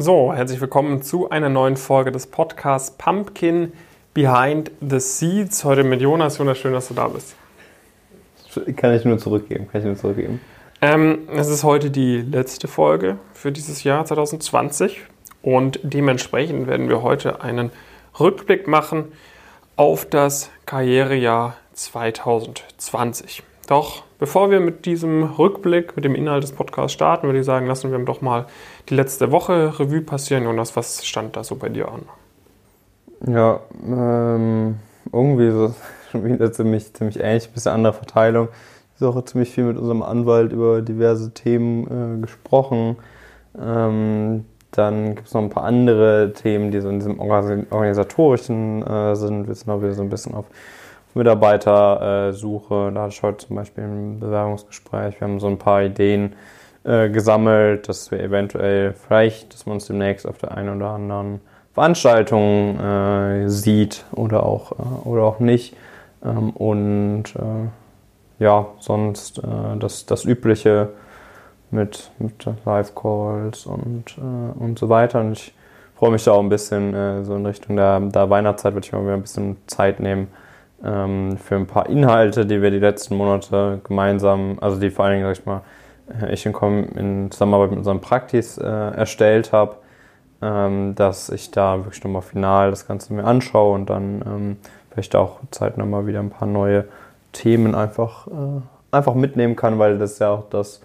So, herzlich willkommen zu einer neuen Folge des Podcasts Pumpkin Behind the Seeds. Heute mit Jonas. Jonas, schön, dass du da bist. Kann ich nur zurückgeben. Kann ich nur zurückgeben. Ähm, es ist heute die letzte Folge für dieses Jahr 2020 und dementsprechend werden wir heute einen Rückblick machen auf das Karrierejahr 2020. Doch bevor wir mit diesem Rückblick, mit dem Inhalt des Podcasts starten, würde ich sagen, lassen wir doch mal die letzte Woche Revue passieren. Jonas, was stand da so bei dir an? Ja, ähm, irgendwie so schon wieder ziemlich, ziemlich ähnlich, ein bisschen andere Verteilung. Habe auch ziemlich viel mit unserem Anwalt über diverse Themen äh, gesprochen. Ähm, dann gibt es noch ein paar andere Themen, die so in diesem organisatorischen äh, sind. Wir sind auch wieder so ein bisschen auf Mitarbeitersuche. Da hatte ich heute zum Beispiel ein Bewerbungsgespräch. Wir haben so ein paar Ideen äh, gesammelt, dass wir eventuell vielleicht, dass man uns demnächst auf der einen oder anderen Veranstaltung äh, sieht oder auch, äh, oder auch nicht. Ähm, und äh, ja, sonst äh, das, das Übliche mit, mit Live-Calls und, äh, und so weiter. Und ich freue mich da auch ein bisschen so in Richtung der, der Weihnachtszeit, würde ich mal wieder ein bisschen Zeit nehmen für ein paar Inhalte, die wir die letzten Monate gemeinsam, also die vor allen Dingen, sag ich mal, äh, ich in Zusammenarbeit mit unserem Praktis äh, erstellt habe, ähm, dass ich da wirklich nochmal final das Ganze mir anschaue und dann ähm, vielleicht auch zeitnah mal wieder ein paar neue Themen einfach, äh, einfach mitnehmen kann, weil das ist ja auch das,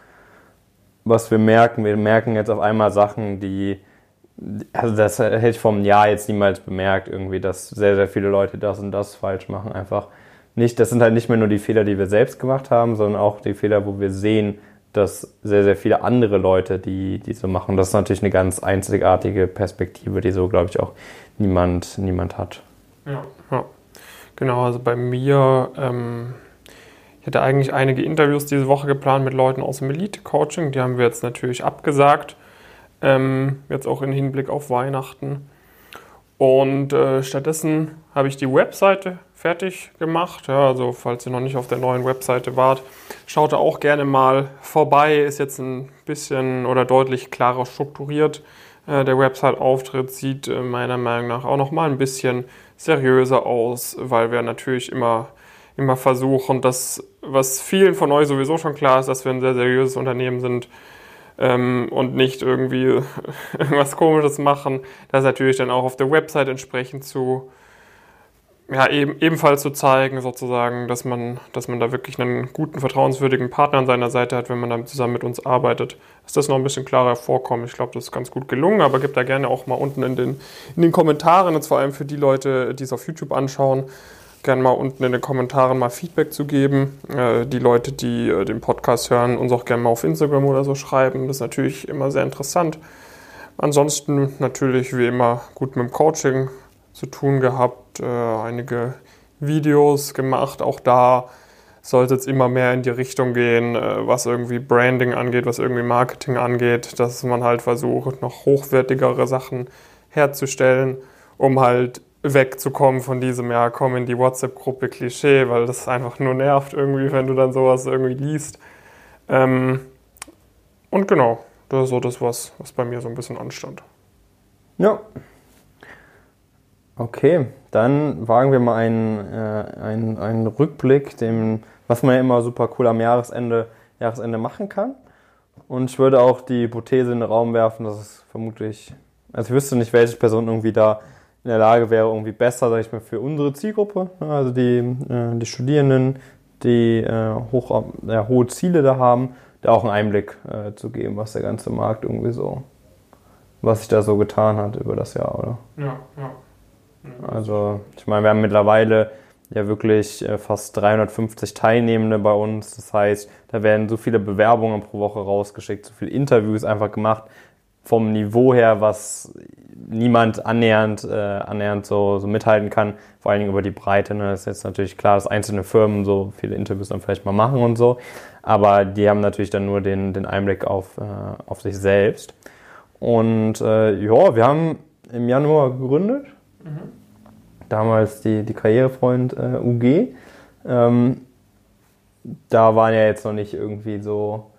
was wir merken. Wir merken jetzt auf einmal Sachen, die also das hätte ich vor einem Jahr jetzt niemals bemerkt, irgendwie, dass sehr, sehr viele Leute das und das falsch machen. Einfach nicht, das sind halt nicht mehr nur die Fehler, die wir selbst gemacht haben, sondern auch die Fehler, wo wir sehen, dass sehr, sehr viele andere Leute, die, die so machen. Das ist natürlich eine ganz einzigartige Perspektive, die so, glaube ich, auch niemand, niemand hat. Ja, ja. genau. Also bei mir, ähm, ich hatte eigentlich einige Interviews diese Woche geplant mit Leuten aus dem Elite-Coaching. Die haben wir jetzt natürlich abgesagt ähm, jetzt auch im Hinblick auf Weihnachten. Und äh, stattdessen habe ich die Webseite fertig gemacht. Ja, also falls ihr noch nicht auf der neuen Webseite wart, schaut da auch gerne mal vorbei. Ist jetzt ein bisschen oder deutlich klarer strukturiert. Äh, der Website-Auftritt sieht äh, meiner Meinung nach auch noch mal ein bisschen seriöser aus, weil wir natürlich immer, immer versuchen, das, was vielen von euch sowieso schon klar ist, dass wir ein sehr seriöses Unternehmen sind, ähm, und nicht irgendwie irgendwas Komisches machen. Das natürlich dann auch auf der Website entsprechend zu, ja, eben, ebenfalls zu zeigen, sozusagen, dass man, dass man da wirklich einen guten, vertrauenswürdigen Partner an seiner Seite hat, wenn man dann zusammen mit uns arbeitet. Dass das noch ein bisschen klarer vorkommt. Ich glaube, das ist ganz gut gelungen, aber gebt da gerne auch mal unten in den, in den Kommentaren, und vor allem für die Leute, die es auf YouTube anschauen, gerne mal unten in den Kommentaren mal Feedback zu geben. Äh, die Leute, die äh, den Podcast hören, uns auch gerne mal auf Instagram oder so schreiben. Das ist natürlich immer sehr interessant. Ansonsten natürlich wie immer gut mit dem Coaching zu tun gehabt, äh, einige Videos gemacht. Auch da sollte es immer mehr in die Richtung gehen, äh, was irgendwie Branding angeht, was irgendwie Marketing angeht, dass man halt versucht, noch hochwertigere Sachen herzustellen, um halt wegzukommen von diesem, ja, komm in die WhatsApp-Gruppe Klischee, weil das einfach nur nervt irgendwie, wenn du dann sowas irgendwie liest. Ähm, und genau, das ist so das, was, was bei mir so ein bisschen anstand. Ja. Okay, dann wagen wir mal einen, äh, einen, einen Rückblick, dem, was man ja immer super cool am Jahresende, Jahresende machen kann. Und ich würde auch die Hypothese in den Raum werfen, dass es vermutlich, also ich wüsste nicht, welche Person irgendwie da in der Lage wäre, irgendwie besser, sage ich mal, für unsere Zielgruppe, ne, also die, äh, die Studierenden, die äh, hoch, ja, hohe Ziele da haben, da auch einen Einblick äh, zu geben, was der ganze Markt irgendwie so, was sich da so getan hat über das Jahr, oder? Ja, ja. Also, ich meine, wir haben mittlerweile ja wirklich äh, fast 350 Teilnehmende bei uns. Das heißt, da werden so viele Bewerbungen pro Woche rausgeschickt, so viele Interviews einfach gemacht, vom Niveau her, was niemand annähernd, äh, annähernd so, so mithalten kann, vor allen Dingen über die Breite. Ne? Das ist jetzt natürlich klar, dass einzelne Firmen so viele Interviews dann vielleicht mal machen und so, aber die haben natürlich dann nur den, den Einblick auf, äh, auf sich selbst. Und äh, ja, wir haben im Januar gegründet, mhm. damals die, die Karrierefreund äh, UG. Ähm, da waren ja jetzt noch nicht irgendwie so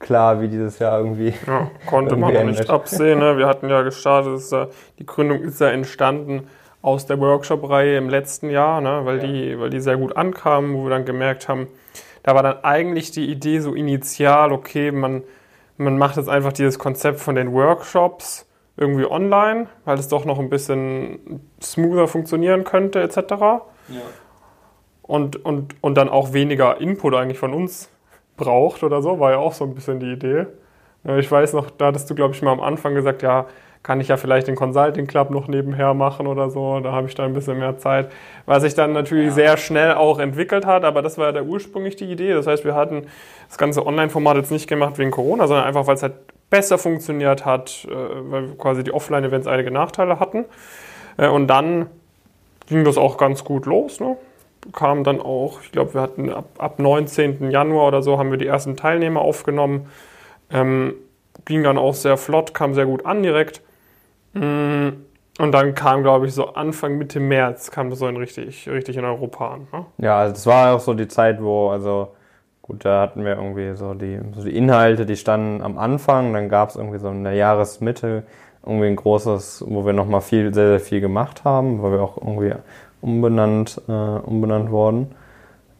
klar, wie dieses Jahr irgendwie. Ja, konnte man noch nicht absehen. Ne? Wir hatten ja gestartet, ja, die Gründung ist ja entstanden aus der Workshop-Reihe im letzten Jahr, ne? weil, ja. die, weil die sehr gut ankamen, wo wir dann gemerkt haben, da war dann eigentlich die Idee so initial, okay, man, man macht jetzt einfach dieses Konzept von den Workshops irgendwie online, weil es doch noch ein bisschen smoother funktionieren könnte, etc. Ja. Und, und, und dann auch weniger Input eigentlich von uns braucht oder so, war ja auch so ein bisschen die Idee. Ich weiß noch, da hattest du, glaube ich, mal am Anfang gesagt, ja, kann ich ja vielleicht den Consulting Club noch nebenher machen oder so. Da habe ich da ein bisschen mehr Zeit. Was sich dann natürlich ja. sehr schnell auch entwickelt hat, aber das war ja der ursprünglich die Idee. Das heißt, wir hatten das ganze Online-Format jetzt nicht gemacht wegen Corona, sondern einfach, weil es halt besser funktioniert hat, äh, weil quasi die Offline-Events einige Nachteile hatten. Äh, und dann ging das auch ganz gut los. Ne? Kam dann auch, ich glaube, wir hatten ab, ab 19. Januar oder so haben wir die ersten Teilnehmer aufgenommen. Ähm, ging dann auch sehr flott, kam sehr gut an direkt. Mm, und dann kam, glaube ich, so Anfang, Mitte März kam das so in richtig, richtig in Europa an. Ne? Ja, also das war auch so die Zeit, wo, also gut, da hatten wir irgendwie so die, so die Inhalte, die standen am Anfang, dann gab es irgendwie so in der Jahresmitte irgendwie ein großes, wo wir nochmal viel, sehr, sehr viel gemacht haben, weil wir auch irgendwie umbenannt, äh, umbenannt worden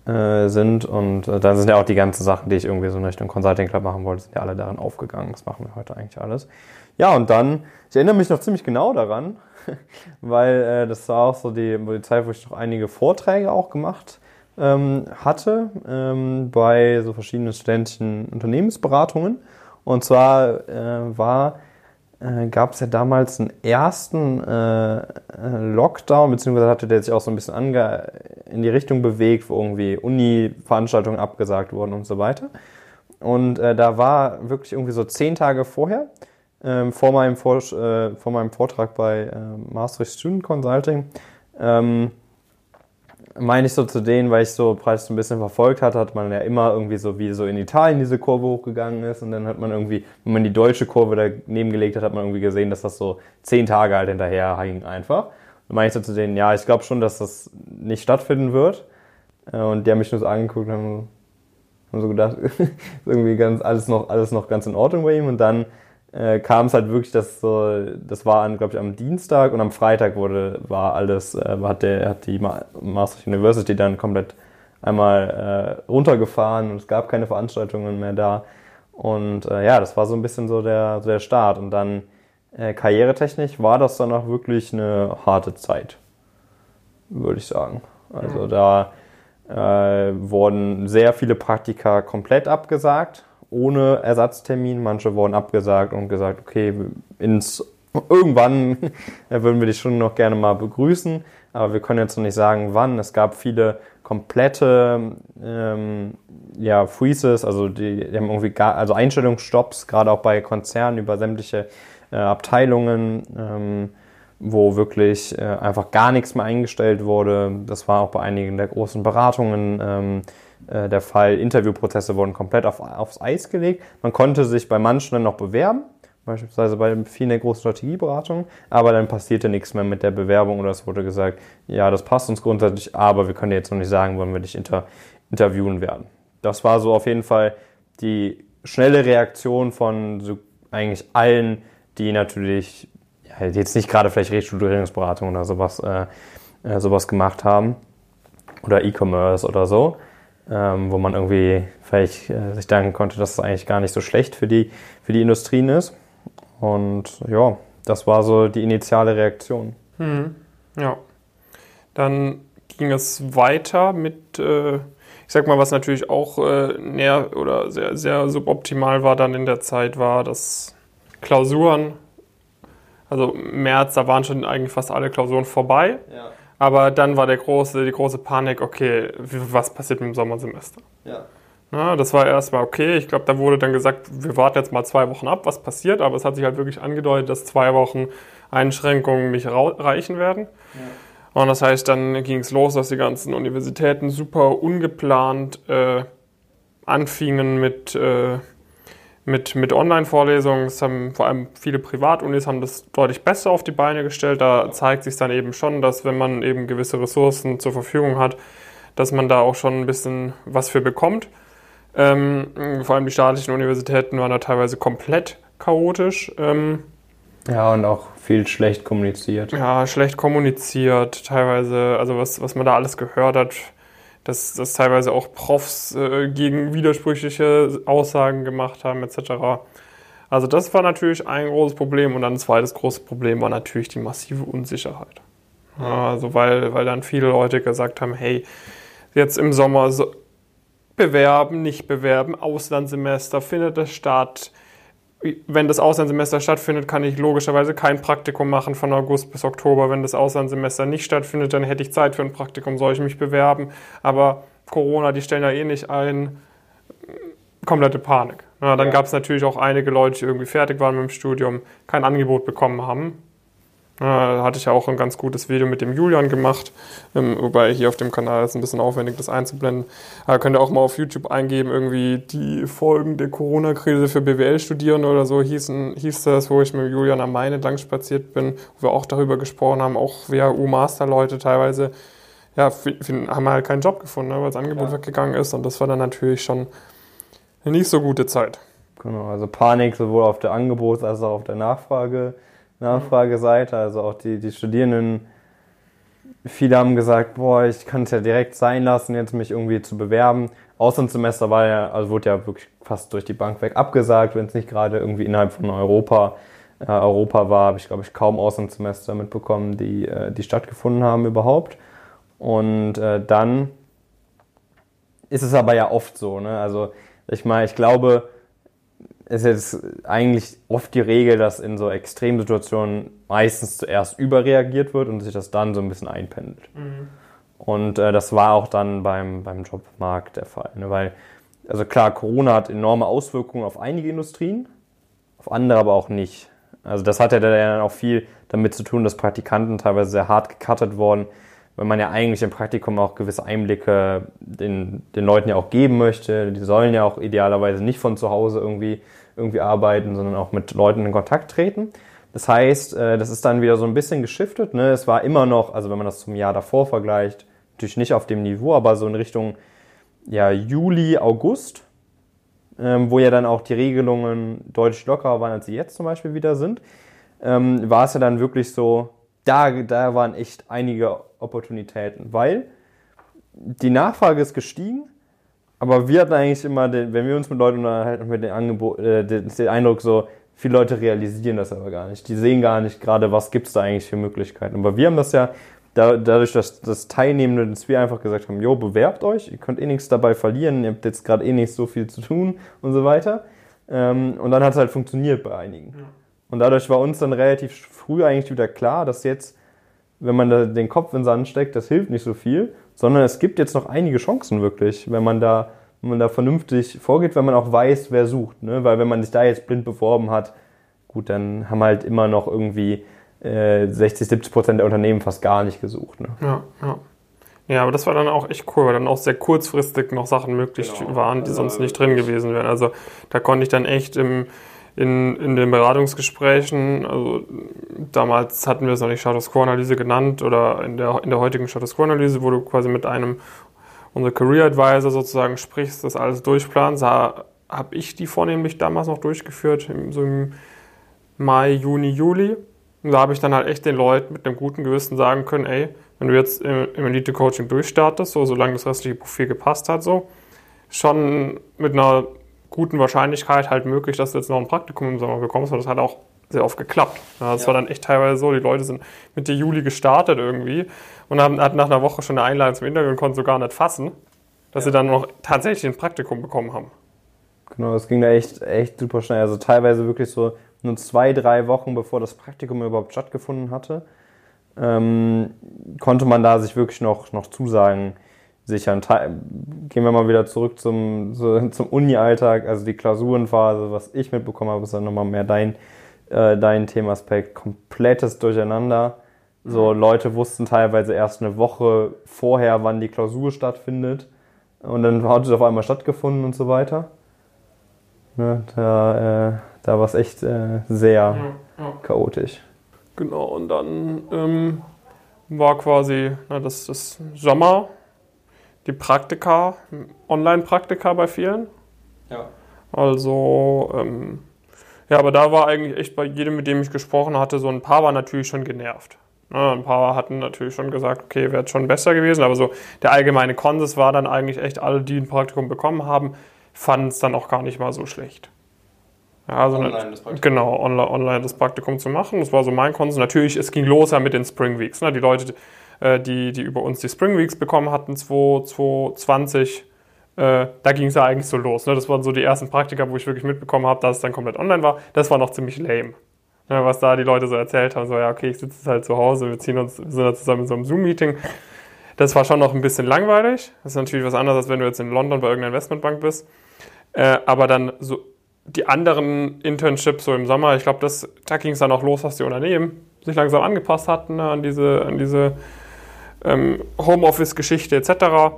äh, sind. Und äh, dann sind ja auch die ganzen Sachen, die ich irgendwie so in Richtung Consulting Club machen wollte, sind ja alle darin aufgegangen. Das machen wir heute eigentlich alles. Ja, und dann, ich erinnere mich noch ziemlich genau daran, weil äh, das war auch so die, die Zeit, wo ich noch einige Vorträge auch gemacht ähm, hatte ähm, bei so verschiedenen studentischen Unternehmensberatungen. Und zwar äh, war äh, gab es ja damals einen ersten äh, äh, Lockdown, beziehungsweise hatte der sich auch so ein bisschen ange in die Richtung bewegt, wo irgendwie Uni-Veranstaltungen abgesagt wurden und so weiter. Und äh, da war wirklich irgendwie so zehn Tage vorher, ähm, vor, meinem vor, äh, vor meinem Vortrag bei äh, Maastricht Student Consulting, ähm, meine ich so zu denen, weil ich so Preis so ein bisschen verfolgt hatte, hat man ja immer irgendwie so, wie so in Italien diese Kurve hochgegangen ist und dann hat man irgendwie, wenn man die deutsche Kurve daneben gelegt hat, hat man irgendwie gesehen, dass das so zehn Tage halt hinterher hing einfach. Und meine ich so zu denen, ja, ich glaube schon, dass das nicht stattfinden wird. Äh, und die haben mich nur so angeguckt und haben, haben so gedacht, irgendwie ganz, alles noch, alles noch ganz in Ordnung bei ihm und dann äh, kam es halt wirklich, dass so, das war, glaube ich, am Dienstag und am Freitag wurde, war alles, äh, hat, der, hat die Maastricht University dann komplett einmal äh, runtergefahren und es gab keine Veranstaltungen mehr da. Und äh, ja, das war so ein bisschen so der, so der Start. Und dann äh, karrieretechnisch war das dann auch wirklich eine harte Zeit, würde ich sagen. Also da äh, wurden sehr viele Praktika komplett abgesagt ohne Ersatztermin. Manche wurden abgesagt und gesagt, okay, ins, irgendwann würden wir dich schon noch gerne mal begrüßen, aber wir können jetzt noch nicht sagen, wann. Es gab viele komplette ähm, ja, Freezes, also die, die, haben irgendwie gar, also Einstellungsstopps, gerade auch bei Konzernen über sämtliche äh, Abteilungen, ähm, wo wirklich äh, einfach gar nichts mehr eingestellt wurde. Das war auch bei einigen der großen Beratungen. Ähm, äh, der Fall. Interviewprozesse wurden komplett auf, aufs Eis gelegt. Man konnte sich bei manchen dann noch bewerben, beispielsweise bei vielen der großen Strategieberatungen, aber dann passierte nichts mehr mit der Bewerbung oder es wurde gesagt, ja, das passt uns grundsätzlich, aber wir können jetzt noch nicht sagen, wann wir dich inter interviewen werden. Das war so auf jeden Fall die schnelle Reaktion von so eigentlich allen, die natürlich ja, jetzt nicht gerade vielleicht Restrukturierungsberatung oder sowas, äh, äh, sowas gemacht haben oder E-Commerce oder so ähm, wo man irgendwie vielleicht äh, sich denken konnte, dass es eigentlich gar nicht so schlecht für die, für die Industrien ist. Und ja, das war so die initiale Reaktion. Mhm. Ja. Dann ging es weiter mit, äh, ich sag mal, was natürlich auch äh, näher oder sehr, sehr suboptimal war dann in der Zeit, war, dass Klausuren, also März, da waren schon eigentlich fast alle Klausuren vorbei. Ja. Aber dann war der große, die große Panik, okay, was passiert mit dem Sommersemester? Ja. Na, das war erstmal okay. Ich glaube, da wurde dann gesagt, wir warten jetzt mal zwei Wochen ab, was passiert. Aber es hat sich halt wirklich angedeutet, dass zwei Wochen Einschränkungen nicht reichen werden. Ja. Und das heißt, dann ging es los, dass die ganzen Universitäten super ungeplant äh, anfingen mit äh, mit, mit Online-Vorlesungen. Es haben vor allem viele Privatunis haben das deutlich besser auf die Beine gestellt. Da zeigt sich dann eben schon, dass wenn man eben gewisse Ressourcen zur Verfügung hat, dass man da auch schon ein bisschen was für bekommt. Ähm, vor allem die staatlichen Universitäten waren da teilweise komplett chaotisch. Ähm, ja, und auch viel schlecht kommuniziert. Ja, schlecht kommuniziert, teilweise, also was, was man da alles gehört hat, dass, dass teilweise auch Profs äh, gegen widersprüchliche Aussagen gemacht haben, etc. Also das war natürlich ein großes Problem und dann ein zweites großes Problem war natürlich die massive Unsicherheit. Ja, also weil, weil dann viele Leute gesagt haben, hey, jetzt im Sommer so bewerben, nicht bewerben, Auslandssemester, findet es statt, wenn das Auslandssemester stattfindet, kann ich logischerweise kein Praktikum machen von August bis Oktober. Wenn das Auslandssemester nicht stattfindet, dann hätte ich Zeit für ein Praktikum, soll ich mich bewerben. Aber Corona, die stellen da eh nicht ein. Komplette Panik. Ja, dann ja. gab es natürlich auch einige Leute, die irgendwie fertig waren mit dem Studium, kein Angebot bekommen haben. Da hatte ich ja auch ein ganz gutes Video mit dem Julian gemacht, ähm, wobei hier auf dem Kanal ist ein bisschen aufwendig, das einzublenden. Aber könnt ihr auch mal auf YouTube eingeben, irgendwie die Folgen der Corona-Krise für BWL-Studierende oder so hießen, hieß das, wo ich mit Julian am Maine lang spaziert bin, wo wir auch darüber gesprochen haben, auch WHU-Master-Leute teilweise, ja, haben halt keinen Job gefunden, ne, weil das Angebot ja. weggegangen ist und das war dann natürlich schon eine nicht so gute Zeit. Genau, also Panik sowohl auf der Angebots- als auch auf der Nachfrage. Nachfrageseite, also auch die, die Studierenden, viele haben gesagt, boah, ich kann es ja direkt sein lassen, jetzt mich irgendwie zu bewerben. Auslandssemester war ja, also wurde ja wirklich fast durch die Bank weg abgesagt, wenn es nicht gerade irgendwie innerhalb von Europa, äh, Europa war, habe ich glaube ich kaum Auslandssemester mitbekommen, die, äh, die stattgefunden haben überhaupt. Und äh, dann ist es aber ja oft so, ne? Also ich meine, ich glaube, ist jetzt eigentlich oft die Regel, dass in so Extremsituationen meistens zuerst überreagiert wird und sich das dann so ein bisschen einpendelt. Mhm. Und äh, das war auch dann beim, beim Jobmarkt der Fall. Ne? Weil, also klar, Corona hat enorme Auswirkungen auf einige Industrien, auf andere aber auch nicht. Also das hat ja dann auch viel damit zu tun, dass Praktikanten teilweise sehr hart gecuttet wurden, weil man ja eigentlich im Praktikum auch gewisse Einblicke den, den Leuten ja auch geben möchte. Die sollen ja auch idealerweise nicht von zu Hause irgendwie irgendwie arbeiten, sondern auch mit Leuten in Kontakt treten. Das heißt, äh, das ist dann wieder so ein bisschen geschiftet. Ne? Es war immer noch, also wenn man das zum Jahr davor vergleicht, natürlich nicht auf dem Niveau, aber so in Richtung ja, Juli, August, ähm, wo ja dann auch die Regelungen deutlich lockerer waren, als sie jetzt zum Beispiel wieder sind, ähm, war es ja dann wirklich so, da, da waren echt einige Opportunitäten, weil die Nachfrage ist gestiegen, aber wir hatten eigentlich immer, den, wenn wir uns mit Leuten unterhalten, mit dem Angebot, äh, den, den, Eindruck so, viele Leute realisieren das aber gar nicht. Die sehen gar nicht gerade, was gibt es da eigentlich für Möglichkeiten. Aber wir haben das ja da, dadurch, dass das Teilnehmende, dass wir einfach gesagt haben, jo, bewerbt euch, ihr könnt eh nichts dabei verlieren, ihr habt jetzt gerade eh nicht so viel zu tun und so weiter. Ähm, und dann hat es halt funktioniert bei einigen. Ja. Und dadurch war uns dann relativ früh eigentlich wieder klar, dass jetzt, wenn man da den Kopf in den Sand steckt, das hilft nicht so viel, sondern es gibt jetzt noch einige Chancen wirklich, wenn man da, wenn man da vernünftig vorgeht, wenn man auch weiß, wer sucht. Ne? Weil wenn man sich da jetzt blind beworben hat, gut, dann haben halt immer noch irgendwie äh, 60, 70 Prozent der Unternehmen fast gar nicht gesucht. Ne? Ja, ja. Ja, aber das war dann auch echt cool, weil dann auch sehr kurzfristig noch Sachen möglich genau. waren, die sonst nicht drin gewesen wären. Also da konnte ich dann echt im, in, in den Beratungsgesprächen, also damals hatten wir es noch nicht Status Quo-Analyse genannt oder in der, in der heutigen Status Quo-Analyse, wo du quasi mit einem unser Career Advisor sozusagen sprichst, das alles durchplanst, habe ich die vornehmlich damals noch durchgeführt, so im Mai, Juni, Juli. Und da habe ich dann halt echt den Leuten mit einem guten Gewissen sagen können, ey, wenn du jetzt im, im Elite-Coaching durchstartest, so solange das restliche Profil gepasst hat, so, schon mit einer guten Wahrscheinlichkeit halt möglich, dass du jetzt noch ein Praktikum im Sommer bekommst. Und das hat auch sehr oft geklappt. Ja, das ja. war dann echt teilweise so, die Leute sind Mitte Juli gestartet irgendwie und haben, hatten nach einer Woche schon eine Einladung zum Interview und konnten so gar nicht fassen, dass ja. sie dann noch tatsächlich ein Praktikum bekommen haben. Genau, das ging da echt, echt super schnell. Also teilweise wirklich so nur zwei, drei Wochen bevor das Praktikum überhaupt stattgefunden hatte, ähm, konnte man da sich wirklich noch, noch zusagen sichern. Gehen wir mal wieder zurück zum, zum Uni-Alltag, also die Klausurenphase, was ich mitbekommen habe, ist dann nochmal mehr dein, äh, dein Themaspekt. Komplettes Durcheinander. So, mhm. Leute wussten teilweise erst eine Woche vorher, wann die Klausur stattfindet. Und dann hat es auf einmal stattgefunden und so weiter. Ne, da äh, da war es echt äh, sehr ja, ja. chaotisch. Genau, und dann ähm, war quasi na, das, das Sommer die Praktika, Online-Praktika bei vielen. Ja. Also, ähm, ja, aber da war eigentlich echt bei jedem, mit dem ich gesprochen hatte, so ein paar war natürlich schon genervt. Ja, ein paar hatten natürlich schon gesagt, okay, wäre schon besser gewesen, aber so der allgemeine Konsens war dann eigentlich echt, alle, die ein Praktikum bekommen haben, fanden es dann auch gar nicht mal so schlecht. Ja, also online das Praktikum. Genau, online, online das Praktikum zu machen. Das war so mein Konsens. Natürlich, es ging los ja mit den Spring Weeks. Ne? Die Leute, die, die über uns die Spring Weeks bekommen hatten, 2020, äh, da ging es ja eigentlich so los. Ne? Das waren so die ersten Praktika, wo ich wirklich mitbekommen habe, dass es dann komplett online war. Das war noch ziemlich lame. Ne? Was da die Leute so erzählt haben, so ja, okay, ich sitze jetzt halt zu Hause, wir ziehen uns, wir sind da zusammen in so einem Zoom-Meeting. Das war schon noch ein bisschen langweilig. Das ist natürlich was anderes, als wenn du jetzt in London bei irgendeiner Investmentbank bist. Äh, aber dann so die anderen Internships so im Sommer, ich glaube, da ging es dann auch los, dass die Unternehmen sich langsam angepasst hatten ne, an diese, an diese ähm, Homeoffice-Geschichte etc.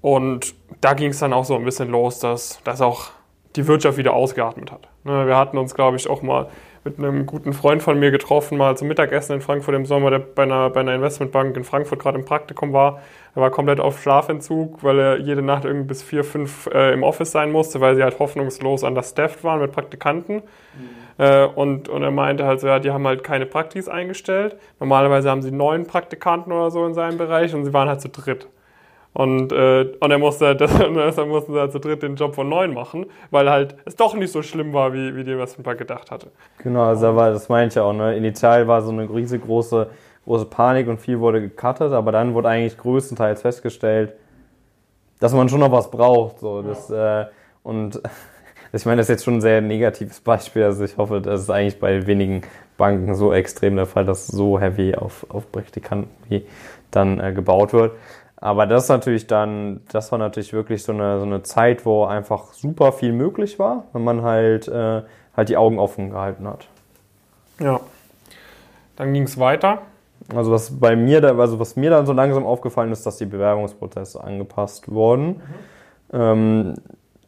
Und da ging es dann auch so ein bisschen los, dass, dass auch die Wirtschaft wieder ausgeatmet hat. Ne, wir hatten uns, glaube ich, auch mal mit einem guten Freund von mir getroffen, mal zum Mittagessen in Frankfurt im Sommer, der bei einer, bei einer Investmentbank in Frankfurt gerade im Praktikum war. Er war komplett auf Schlafentzug, weil er jede Nacht irgendwie bis vier, fünf äh, im Office sein musste, weil sie halt hoffnungslos understaffed waren mit Praktikanten. Mhm. Äh, und, und er meinte halt so, ja, die haben halt keine Praktis eingestellt. Normalerweise haben sie neun Praktikanten oder so in seinem Bereich und sie waren halt zu dritt. Und, äh, und er musste, deshalb mussten sie halt zu dritt den Job von neun machen, weil halt es doch nicht so schlimm war, wie, wie die Investmentbank gedacht hatte. Genau, also da war, das meinte ich auch. Ne? Initial war so eine riesengroße große Panik und viel wurde gecuttet, aber dann wurde eigentlich größtenteils festgestellt, dass man schon noch was braucht. So. Das, äh, und ich meine, das ist jetzt schon ein sehr negatives Beispiel. Also ich hoffe, das ist eigentlich bei wenigen Banken so extrem der Fall, dass so heavy auf, auf Praktikanten wie dann äh, gebaut wird. Aber das ist natürlich dann, das war natürlich wirklich so eine, so eine Zeit, wo einfach super viel möglich war, wenn man halt, äh, halt die Augen offen gehalten hat. Ja. Dann ging es weiter. Also was bei mir, da, also was mir dann so langsam aufgefallen ist, dass die Bewerbungsprozesse angepasst wurden. Mhm. Ähm,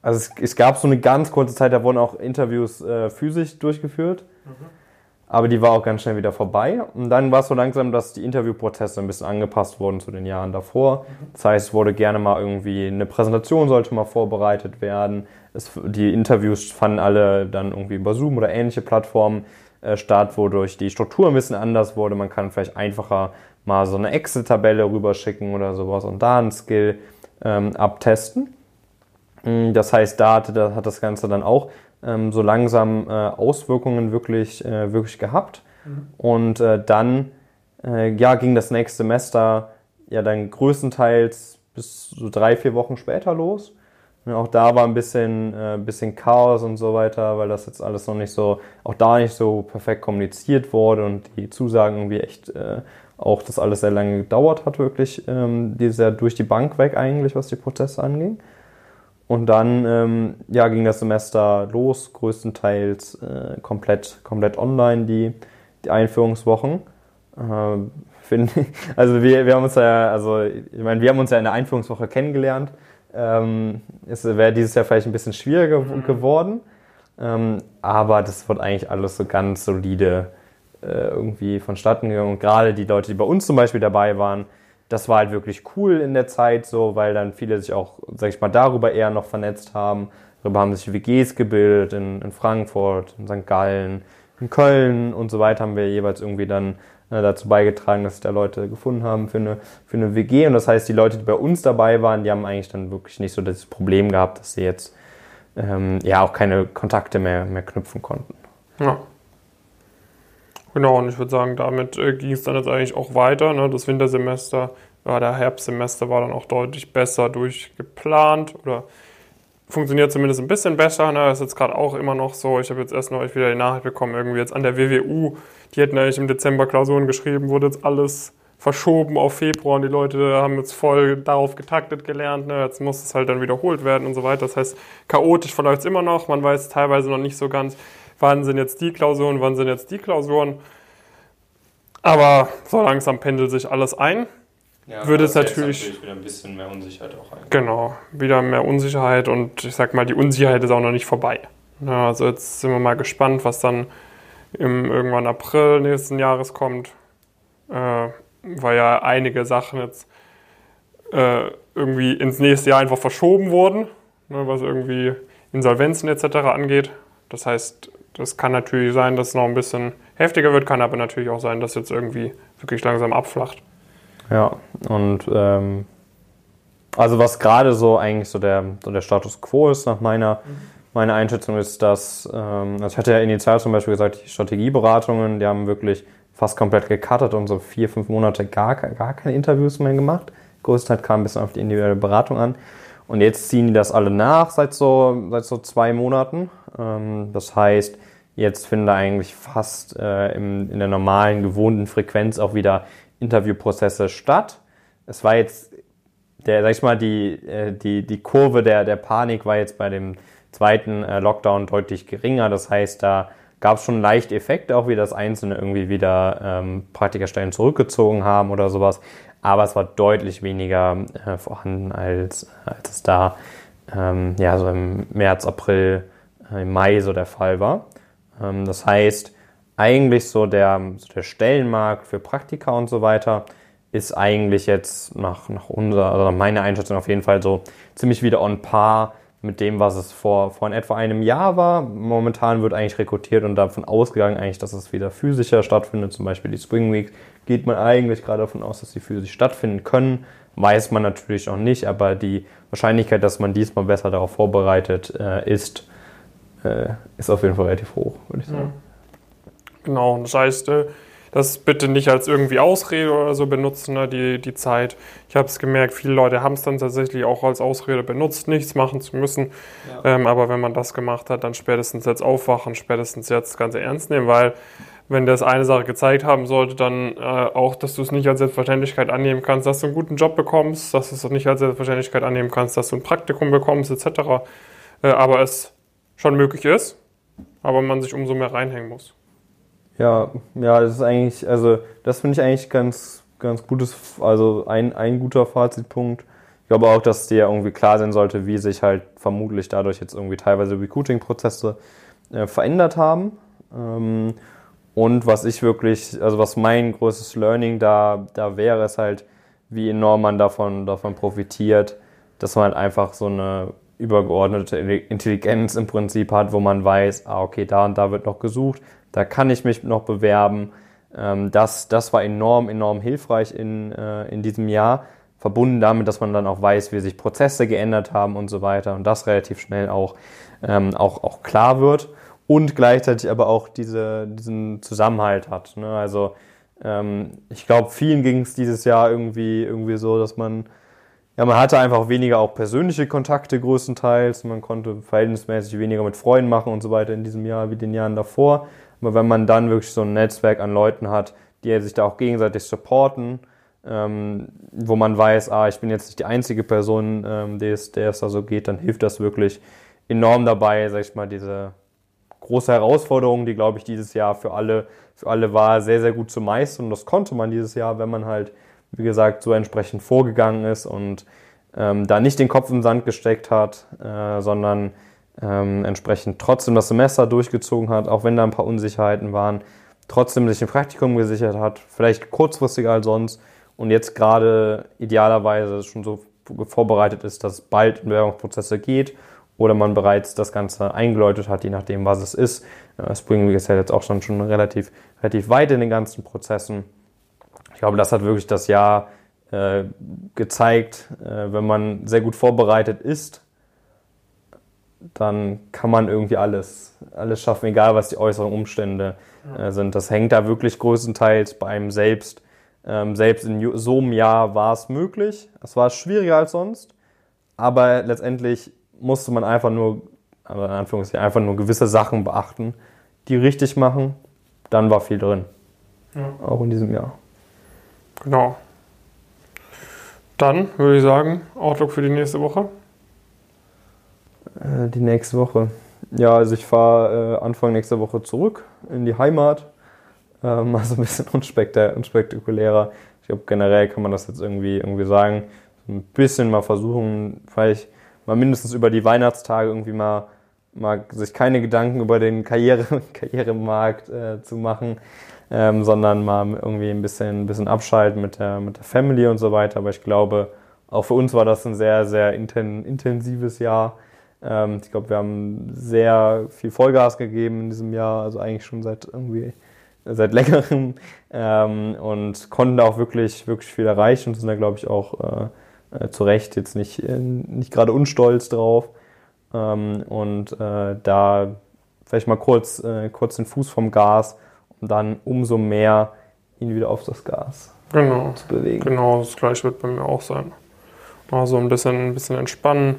also es, es, gab so eine ganz kurze Zeit, da wurden auch Interviews äh, physisch durchgeführt. Mhm. Aber die war auch ganz schnell wieder vorbei. Und dann war es so langsam, dass die Interviewprozesse ein bisschen angepasst wurden zu den Jahren davor. Das heißt, es wurde gerne mal irgendwie eine Präsentation sollte mal vorbereitet werden. Es, die Interviews fanden alle dann irgendwie über Zoom oder ähnliche Plattformen äh, statt, wodurch die Struktur ein bisschen anders wurde. Man kann vielleicht einfacher mal so eine Excel-Tabelle rüberschicken oder sowas und da einen Skill ähm, abtesten. Mm, das heißt, da hat, da hat das Ganze dann auch ähm, so langsam äh, Auswirkungen wirklich, äh, wirklich gehabt. Mhm. Und äh, dann äh, ja, ging das nächste Semester ja dann größtenteils bis so drei, vier Wochen später los. Und auch da war ein bisschen, äh, bisschen Chaos und so weiter, weil das jetzt alles noch nicht so, auch da nicht so perfekt kommuniziert wurde und die Zusagen irgendwie echt äh, auch das alles sehr lange gedauert hat, wirklich, ähm, die sehr durch die Bank weg eigentlich, was die Prozesse anging. Und dann ähm, ja, ging das Semester los, größtenteils äh, komplett, komplett online, die, die Einführungswochen. Äh, also wir, wir haben uns ja, also ich meine, wir haben uns ja in der Einführungswoche kennengelernt. Ähm, es wäre dieses Jahr vielleicht ein bisschen schwieriger mhm. geworden. Ähm, aber das wird eigentlich alles so ganz solide äh, irgendwie vonstatten gegangen. Und gerade die Leute, die bei uns zum Beispiel dabei waren, das war halt wirklich cool in der Zeit so, weil dann viele sich auch, sag ich mal, darüber eher noch vernetzt haben. Darüber haben sich WGs gebildet in, in Frankfurt, in St. Gallen, in Köln und so weiter haben wir jeweils irgendwie dann äh, dazu beigetragen, dass sich da Leute gefunden haben für eine, für eine WG. Und das heißt, die Leute, die bei uns dabei waren, die haben eigentlich dann wirklich nicht so das Problem gehabt, dass sie jetzt ähm, ja auch keine Kontakte mehr, mehr knüpfen konnten. Ja. Genau, und ich würde sagen, damit äh, ging es dann jetzt eigentlich auch weiter. Ne? Das Wintersemester, ja, der Herbstsemester war dann auch deutlich besser durchgeplant oder funktioniert zumindest ein bisschen besser. Ne? Ist jetzt gerade auch immer noch so. Ich habe jetzt erst noch wieder die Nachricht bekommen, irgendwie jetzt an der WWU, die hätten eigentlich im Dezember Klausuren geschrieben, wurde jetzt alles verschoben auf Februar und die Leute haben jetzt voll darauf getaktet gelernt. Ne? Jetzt muss es halt dann wiederholt werden und so weiter. Das heißt, chaotisch verläuft es immer noch. Man weiß teilweise noch nicht so ganz, wann sind jetzt die Klausuren, wann sind jetzt die Klausuren. Aber so langsam pendelt sich alles ein. Ja, würde es natürlich, natürlich wieder ein bisschen mehr Unsicherheit auch ein. Genau, wieder mehr Unsicherheit und ich sag mal, die Unsicherheit ist auch noch nicht vorbei. Ja, also jetzt sind wir mal gespannt, was dann im irgendwann April nächsten Jahres kommt, äh, weil ja einige Sachen jetzt äh, irgendwie ins nächste Jahr einfach verschoben wurden, ne, was irgendwie Insolvenzen etc. angeht. Das heißt, das kann natürlich sein, dass es noch ein bisschen heftiger wird, kann aber natürlich auch sein, dass jetzt irgendwie wirklich langsam abflacht. Ja, und ähm, also was gerade so eigentlich so der, so der Status quo ist nach meiner, meiner Einschätzung ist, dass, ähm, also ich hatte ja initial zum Beispiel gesagt, die Strategieberatungen, die haben wirklich fast komplett gecuttet und so vier, fünf Monate gar, gar keine Interviews mehr gemacht. Größtenteils kam ein bisschen auf die individuelle Beratung an. Und jetzt ziehen die das alle nach seit so, seit so zwei Monaten. Ähm, das heißt, jetzt finden eigentlich fast äh, in der normalen, gewohnten Frequenz auch wieder Interviewprozesse statt. Es war jetzt, der, sag ich mal, die, äh, die, die Kurve der, der Panik war jetzt bei dem zweiten äh, Lockdown deutlich geringer. Das heißt, da gab es schon leicht Effekte, auch wie das Einzelne irgendwie wieder ähm, Praktikerstellen zurückgezogen haben oder sowas. Aber es war deutlich weniger äh, vorhanden, als, als es da ähm, ja, so im März, April, im Mai so der Fall war. Ähm, das heißt, eigentlich so der, so der Stellenmarkt für Praktika und so weiter ist eigentlich jetzt nach, nach unserer, also meiner Einschätzung auf jeden Fall so ziemlich wieder on par mit dem, was es vor, vor in etwa einem Jahr war. Momentan wird eigentlich rekrutiert und davon ausgegangen eigentlich, dass es wieder physischer stattfindet. Zum Beispiel die Spring Week geht man eigentlich gerade davon aus, dass sie physisch stattfinden können. Weiß man natürlich auch nicht, aber die Wahrscheinlichkeit, dass man diesmal besser darauf vorbereitet äh, ist, äh, ist auf jeden Fall relativ hoch, würde ich sagen. Genau, das heißt, äh, das bitte nicht als irgendwie Ausrede oder so benutzen, ne, die, die Zeit. Ich habe es gemerkt, viele Leute haben es dann tatsächlich auch als Ausrede benutzt, nichts machen zu müssen. Ja. Ähm, aber wenn man das gemacht hat, dann spätestens jetzt aufwachen, spätestens jetzt das Ganze ernst nehmen, weil wenn das eine Sache gezeigt haben sollte, dann äh, auch, dass du es nicht als Selbstverständlichkeit annehmen kannst, dass du einen guten Job bekommst, dass du es nicht als Selbstverständlichkeit annehmen kannst, dass du ein Praktikum bekommst, etc. Äh, aber es schon möglich ist, aber man sich umso mehr reinhängen muss. Ja, ja, das ist eigentlich, also das finde ich eigentlich ganz, ganz gutes, also ein, ein guter Fazitpunkt. Ich glaube auch, dass dir irgendwie klar sein sollte, wie sich halt vermutlich dadurch jetzt irgendwie teilweise Recruiting-Prozesse äh, verändert haben. Ähm, und was ich wirklich, also was mein größtes Learning da, da wäre, ist halt, wie enorm man davon, davon profitiert, dass man halt einfach so eine übergeordnete Intelligenz im Prinzip hat, wo man weiß, ah, okay, da und da wird noch gesucht, da kann ich mich noch bewerben. Ähm, das, das war enorm, enorm hilfreich in, äh, in diesem Jahr, verbunden damit, dass man dann auch weiß, wie sich Prozesse geändert haben und so weiter und das relativ schnell auch, ähm, auch, auch klar wird und gleichzeitig aber auch diese, diesen Zusammenhalt hat. Ne? Also ähm, ich glaube, vielen ging es dieses Jahr irgendwie, irgendwie so, dass man ja, man hatte einfach weniger auch persönliche Kontakte größtenteils. Man konnte verhältnismäßig weniger mit Freunden machen und so weiter in diesem Jahr wie den Jahren davor. Aber wenn man dann wirklich so ein Netzwerk an Leuten hat, die sich da auch gegenseitig supporten, ähm, wo man weiß, ah, ich bin jetzt nicht die einzige Person, ähm, der, es, da so geht, dann hilft das wirklich enorm dabei, sag ich mal, diese große Herausforderung, die, glaube ich, dieses Jahr für alle, für alle war, sehr, sehr gut zu meistern. Und das konnte man dieses Jahr, wenn man halt, wie gesagt, so entsprechend vorgegangen ist und ähm, da nicht den Kopf im Sand gesteckt hat, äh, sondern ähm, entsprechend trotzdem das Semester durchgezogen hat, auch wenn da ein paar Unsicherheiten waren, trotzdem sich ein Praktikum gesichert hat, vielleicht kurzfristiger als sonst und jetzt gerade idealerweise schon so vorbereitet ist, dass es bald in Bewerbungsprozesse geht oder man bereits das Ganze eingeläutet hat, je nachdem, was es ist. Äh, Spring ist ja jetzt auch schon, schon relativ, relativ weit in den ganzen Prozessen. Ich glaube, das hat wirklich das Jahr äh, gezeigt, äh, wenn man sehr gut vorbereitet ist, dann kann man irgendwie alles, alles schaffen, egal was die äußeren Umstände äh, sind. Das hängt da wirklich größtenteils bei einem selbst. Ähm, selbst in so einem Jahr war es möglich. Es war schwieriger als sonst, aber letztendlich musste man einfach nur, also in Anführungszeichen, einfach nur gewisse Sachen beachten, die richtig machen. Dann war viel drin. Ja. Auch in diesem Jahr. Genau. Dann würde ich sagen, Outlook für die nächste Woche. Äh, die nächste Woche. Ja, also ich fahre äh, Anfang nächster Woche zurück in die Heimat. Ähm, also ein bisschen unspektakulärer. Ich glaube, generell kann man das jetzt irgendwie, irgendwie sagen. ein bisschen mal versuchen, vielleicht mal mindestens über die Weihnachtstage irgendwie mal, mal sich keine Gedanken über den Karriere, Karrieremarkt äh, zu machen, ähm, sondern mal irgendwie ein bisschen, ein bisschen abschalten mit der, mit der Family und so weiter. Aber ich glaube, auch für uns war das ein sehr, sehr intensives Jahr Ähm, ich glaube, wir haben sehr viel Vollgas gegeben in diesem Jahr, also eigentlich schon seit irgendwie seit längerem ähm, und konnten da auch wirklich, wirklich viel erreichen und sind da, glaube ich, auch äh, äh, zu Recht jetzt nicht, äh, nicht gerade unstolz drauf. Ähm, und äh, da vielleicht mal kurz, äh, kurz den Fuß vom Gas, um dann umso mehr ihn wieder auf das Gas Genau. zu bewegen. Genau, das gleiche wird bei mir auch sein. Also ein bisschen, ein bisschen entspannen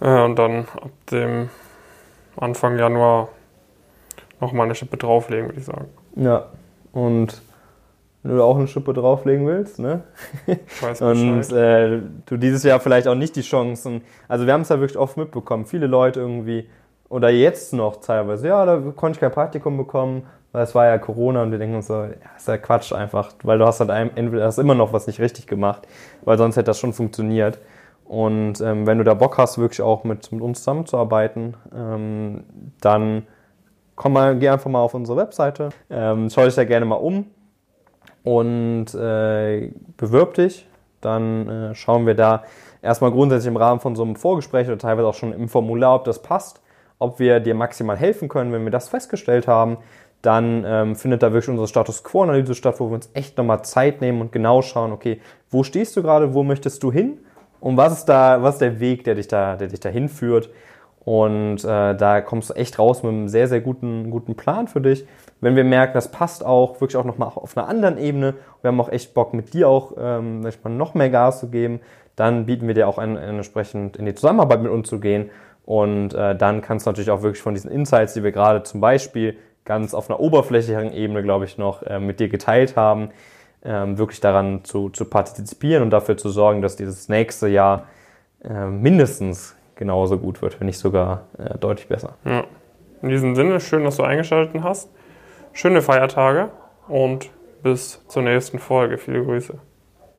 äh, und dann ab dem Anfang Januar nochmal eine Schippe drauflegen, würde ich sagen. Ja, und wenn du auch eine Schippe drauflegen willst, ne? Ich weiß Und äh, du dieses Jahr vielleicht auch nicht die Chancen. Also wir haben es ja wirklich oft mitbekommen. Viele Leute irgendwie, oder jetzt noch teilweise, ja, da konnte ich kein Praktikum bekommen, weil es war ja Corona und wir denken uns so, ja, ist ja Quatsch einfach, weil du hast halt ein, entweder hast immer noch was nicht richtig gemacht, weil sonst hätte das schon funktioniert. Und ähm, wenn du da Bock hast, wirklich auch mit, mit uns zusammenzuarbeiten, ähm, dann komm mal, geh einfach mal auf unsere Webseite, ähm, schau dich da gerne mal um und äh, bewirb dich. Dann äh, schauen wir da erstmal grundsätzlich im Rahmen von so einem Vorgespräch oder teilweise auch schon im Formular, ob das passt, ob wir dir maximal helfen können. Wenn wir das festgestellt haben, dann ähm, findet da wirklich unsere Status Quo-Analyse statt, wo wir uns echt nochmal Zeit nehmen und genau schauen, okay, wo stehst du gerade, wo möchtest du hin und was ist da, was ist der Weg, der dich da, der dich da hinführt. Und äh, da kommst du echt raus mit einem sehr, sehr guten, guten Plan für dich. Wenn wir merken, das passt auch wirklich auch nochmal auf einer anderen Ebene, wir haben auch echt Bock mit dir auch ähm, mal, noch mehr Gas zu geben, dann bieten wir dir auch ein, entsprechend in die Zusammenarbeit mit uns zu gehen. Und äh, dann kannst du natürlich auch wirklich von diesen Insights, die wir gerade zum Beispiel ganz auf einer oberflächlichen Ebene, glaube ich, noch äh, mit dir geteilt haben, ähm, wirklich daran zu, zu partizipieren und dafür zu sorgen, dass dieses nächste Jahr äh, mindestens genauso gut wird, wenn nicht sogar äh, deutlich besser. Ja. In diesem Sinne, schön, dass du eingeschaltet hast. Schöne Feiertage und bis zur nächsten Folge. Viele Grüße.